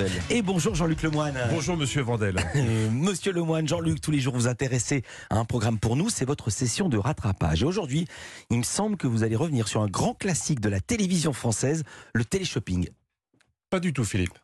Vandel. Et bonjour Jean-Luc Lemoine. Bonjour Monsieur Vandel. Monsieur Lemoine, Jean-Luc, tous les jours vous intéressez à un programme pour nous, c'est votre session de rattrapage. Et aujourd'hui, il me semble que vous allez revenir sur un grand classique de la télévision française, le téléshopping. Pas du tout, Philippe.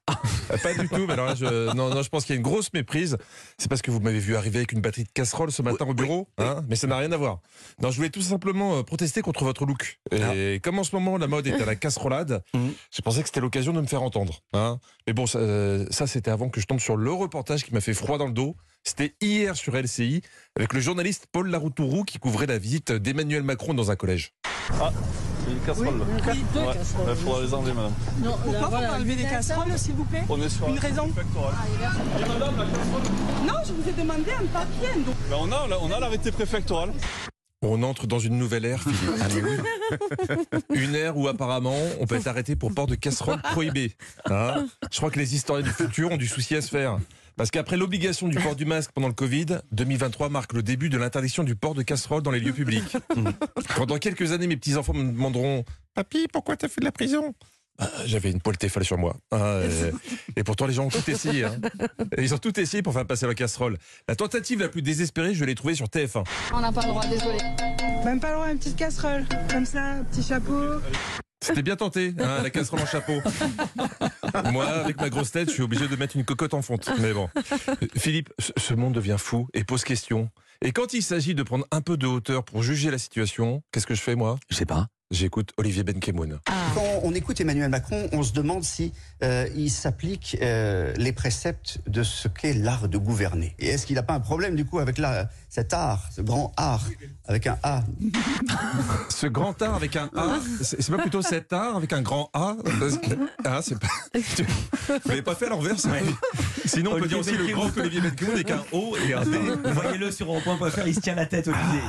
Euh, Pas du tout. Mais alors là, je, non, non, je pense qu'il y a une grosse méprise. C'est parce que vous m'avez vu arriver avec une batterie de casserole ce matin au bureau. hein, mais ça n'a rien à voir. Non, je voulais tout simplement euh, protester contre votre look. Et comme en ce moment, la mode est à la casserolade, Mhm. j'ai pensé que c'était l'occasion de me faire entendre. hein. Mais bon, ça, euh, ça, c'était avant que je tombe sur le reportage qui m'a fait froid dans le dos. C'était hier sur LCI avec le journaliste Paul Laroutourou qui couvrait la visite d'Emmanuel Macron dans un collège. C'est une casserole. Oui, deux Ouais. casseroles. Il faudra les enlever, madame. Non, Pourquoi voilà. enlevez des casseroles, s'il vous plaît On est sur Une un raison préfectoral. Non, je vous ai demandé un papier. Donc, Ben, on a, on a l'arrêté préfectoral. On entre dans une nouvelle ère, Philippe. Ah. Une ère où apparemment on peut être arrêté pour port de casserole prohibé. Hein? Je crois que les historiens du futur ont du souci à se faire. Parce qu'après l'obligation du port du masque pendant le Covid, 2023 marque le début de l'interdiction du port de casserole dans les lieux publics. Pendant quelques années, mes petits-enfants me demanderont Papy, pourquoi t'as fait de la prison? J'avais une poêle Tefal sur moi. hein, euh, et pourtant, les gens ont tout essayé. hein. Ils ont tout essayé pour faire passer la casserole. La tentative la plus désespérée, je l'ai trouvée sur TF1. On n'a pas le droit, désolé. même pas loin, une petite casserole. Comme ça, un petit chapeau. C'était bien tenté, hein, la casserole en chapeau. Moi, avec ma grosse tête, je suis obligé de mettre une cocotte en fonte. Mais bon. Philippe, ce monde devient fou et pose question. Et quand il s'agit de prendre un peu de hauteur pour juger la situation, qu'est-ce que je fais moi? Je sais pas. J'écoute Olivier Benkemoun. Quand on écoute Emmanuel Macron, on se demande si euh, il s'applique euh, les préceptes de ce qu'est l'art de gouverner. Et est-ce qu'il n'a pas un problème du coup avec la, cet art, ce grand art avec un A? Ce grand art avec un A, c'est pas plutôt cet art avec un grand A? Ah, c'est pas. Vous l'avez pas fait à l'envers, ça? Sinon, on peut dire aussi le grand Olivier Benkemoun avec un O et un D. Voyez-le sur rond.fr, il se tient la tête, Olivier.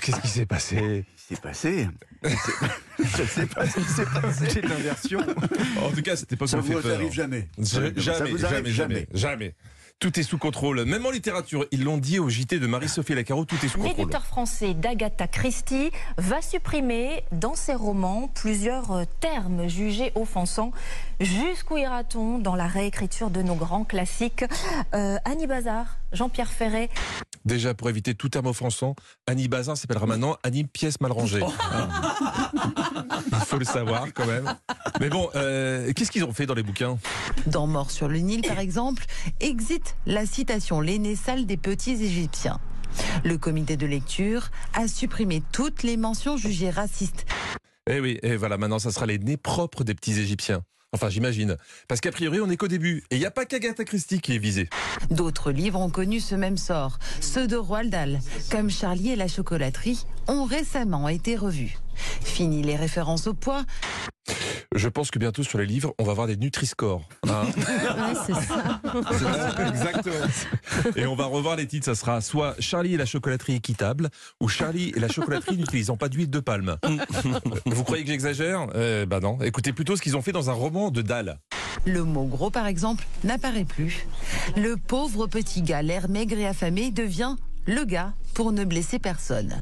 Qu'est-ce qui s'est passé? C'est passé? Je ne sais pas ce qui s'est passé. C'est l'inversion. En tout cas, c'était pas Ça fait vous arrive jamais. Ja- Ça Jamais, jamais, jamais, jamais. Tout est sous contrôle. Même en littérature, ils l'ont dit au JT de Marie-Sophie Lacaro, tout est sous contrôle. L'éditeur français d'Agatha Christie va supprimer dans ses romans plusieurs euh, termes jugés offensants. Jusqu'où ira-t-on dans la réécriture de nos grands classiques? Euh, Annie Bazar, Jean-Pierre Ferret, Déjà, pour éviter tout terme offensant, Annie Bazin s'appellera maintenant Annie Pièce Mal Rangée. Hein. Il faut le savoir quand même. Mais bon, euh, qu'est-ce qu'ils ont fait dans les bouquins? Dans Mort sur le Nil, par exemple, existe la citation L'aîné sale des petits Égyptiens. Le comité de lecture a supprimé toutes les mentions jugées racistes. Eh oui, et voilà, maintenant ça sera les nez propres des petits Égyptiens. Enfin, j'imagine. Parce qu'a priori, on n'est qu'au début. Et il n'y a pas qu'Agatha Christie qui est visée. D'autres livres ont connu ce même sort. Ceux de Roald Dahl, comme Charlie et la chocolaterie, ont récemment été revus. Fini les références au poids. Je pense que bientôt sur les livres, on va avoir des Nutri-Score. hein. c'est ça. Exactement. Et on va revoir les titres. Ça sera soit Charlie et la chocolaterie équitable ou Charlie et la chocolaterie n'utilisant pas d'huile de palme. Vous croyez que j'exagère? Euh, Bah non. Écoutez plutôt ce qu'ils ont fait dans un roman de Dahl. Le mot gros, par exemple, n'apparaît plus. Le pauvre petit gars, l'air maigre et affamé, devient le gars pour ne blesser personne.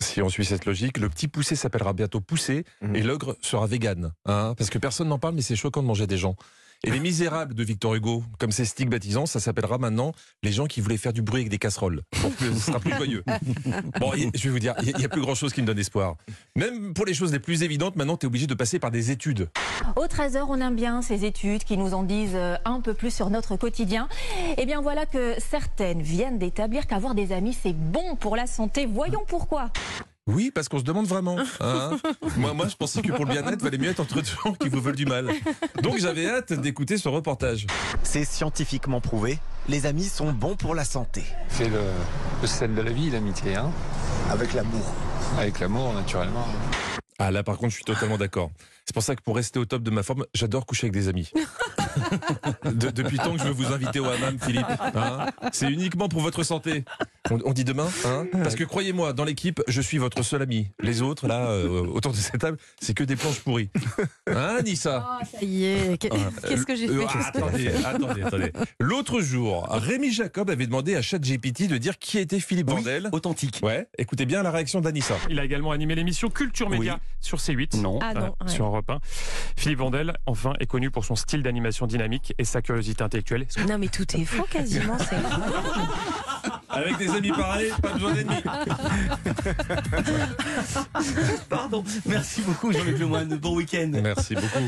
Si on suit cette logique, le petit poussé s'appellera bientôt poussé et l'ogre sera vegan. Hein parce que personne n'en parle, mais c'est choquant de manger des gens. Et les misérables de Victor Hugo, comme c'est stick baptisant, ça s'appellera maintenant les gens qui voulaient faire du bruit avec des casseroles. Pour que ce sera plus joyeux. Bon, je vais vous dire, il n'y a plus grand chose qui me donne espoir. Même pour les choses les plus évidentes, maintenant, tu es obligé de passer par des études. Au 13h, on aime bien ces études qui nous en disent euh, un peu plus sur notre quotidien. Eh bien voilà que certaines viennent d'établir qu'avoir des amis, c'est bon pour la santé. Voyons pourquoi. Oui, parce qu'on se demande vraiment. hein. moi, moi, je pensais que pour le bien-être, valait mieux être entre deux gens qui vous veulent du mal. Donc j'avais hâte d'écouter ce reportage. C'est scientifiquement prouvé. Les amis sont bons pour la santé. C'est le, le sel de la vie, l'amitié, hein Avec l'amour. avec l'amour, naturellement. Ah là, par contre, je suis totalement d'accord. C'est pour ça que pour rester au top de ma forme, j'adore coucher avec des amis. De- depuis tant que je veux vous inviter au hammam, Philippe. hein. c'est uniquement pour votre santé. On, on dit demain, hein Parce que croyez-moi, dans l'équipe, je suis votre seul ami. Les autres, là, euh, autour de cette table, c'est que des planches pourries. Hein, Nissa Ça y est, qu'est-ce que j'ai Euh, fait ah, attendez, attendez, attendez. L'autre jour, Rémi Jacob avait demandé à ChatGPT de dire qui était Philippe Vandel. Authentique. Ouais, écoutez bien la réaction d'Anissa. Il a également animé l'émission Culture Média Oui. sur C8. Non. Ah non, ouais. Sur Europe 1. Philippe Vandel, enfin, est connu pour son style d'animation dynamique et sa curiosité intellectuelle. Non, mais tout est faux quasiment. c'est. Avec des amis pareils, pas besoin d'ennemis. Pardon. Merci beaucoup Jean-Luc Lemoyne. Bon week-end. Merci beaucoup.